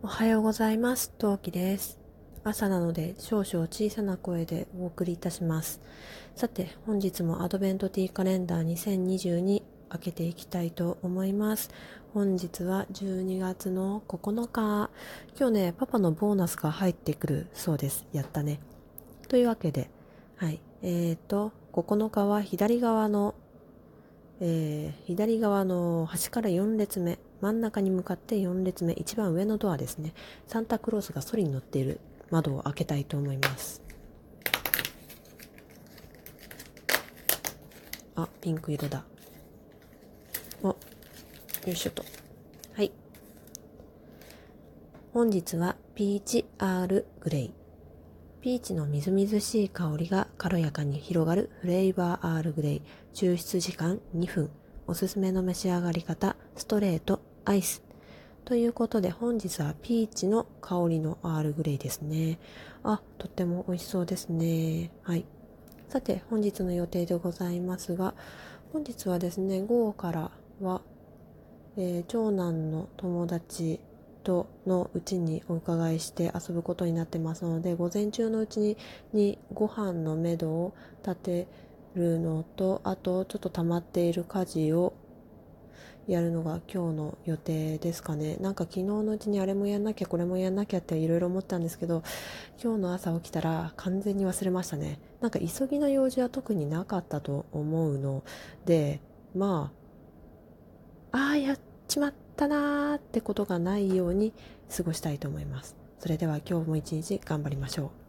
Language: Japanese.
おはようございます。陶器です。朝なので少々小さな声でお送りいたします。さて、本日もアドベントティーカレンダー2022開けていきたいと思います。本日は12月の9日。今日ね、パパのボーナスが入ってくるそうです。やったね。というわけで、はい。えーと、9日は左側のえー、左側の端から4列目、真ん中に向かって4列目、一番上のドアですね。サンタクロースがソリに乗っている窓を開けたいと思います。あ、ピンク色だ。お、よいしょと。はい。本日はピーチアールグレイ。ピーチのみずみずしい香りが軽やかに広がるフレーバーアールグレイ。抽出時間2分。おすすめの召し上がり方、ストレート、アイス。ということで本日はピーチの香りのアールグレイですね。あ、とっても美味しそうですね。はい。さて、本日の予定でございますが、本日はですね、午後からは、えー、長男の友達人のうちにお伺いして遊ぶことになってますので午前中のうちににご飯のめどを立てるのとあとちょっと溜まっている家事をやるのが今日の予定ですかねなんか昨日のうちにあれもやんなきゃこれもやんなきゃっていろいろ思ったんですけど今日の朝起きたら完全に忘れましたねなんか急ぎの用事は特になかったと思うのでまあああやっちまったなーってことがないように過ごしたいと思います。それでは今日も一日頑張りましょう。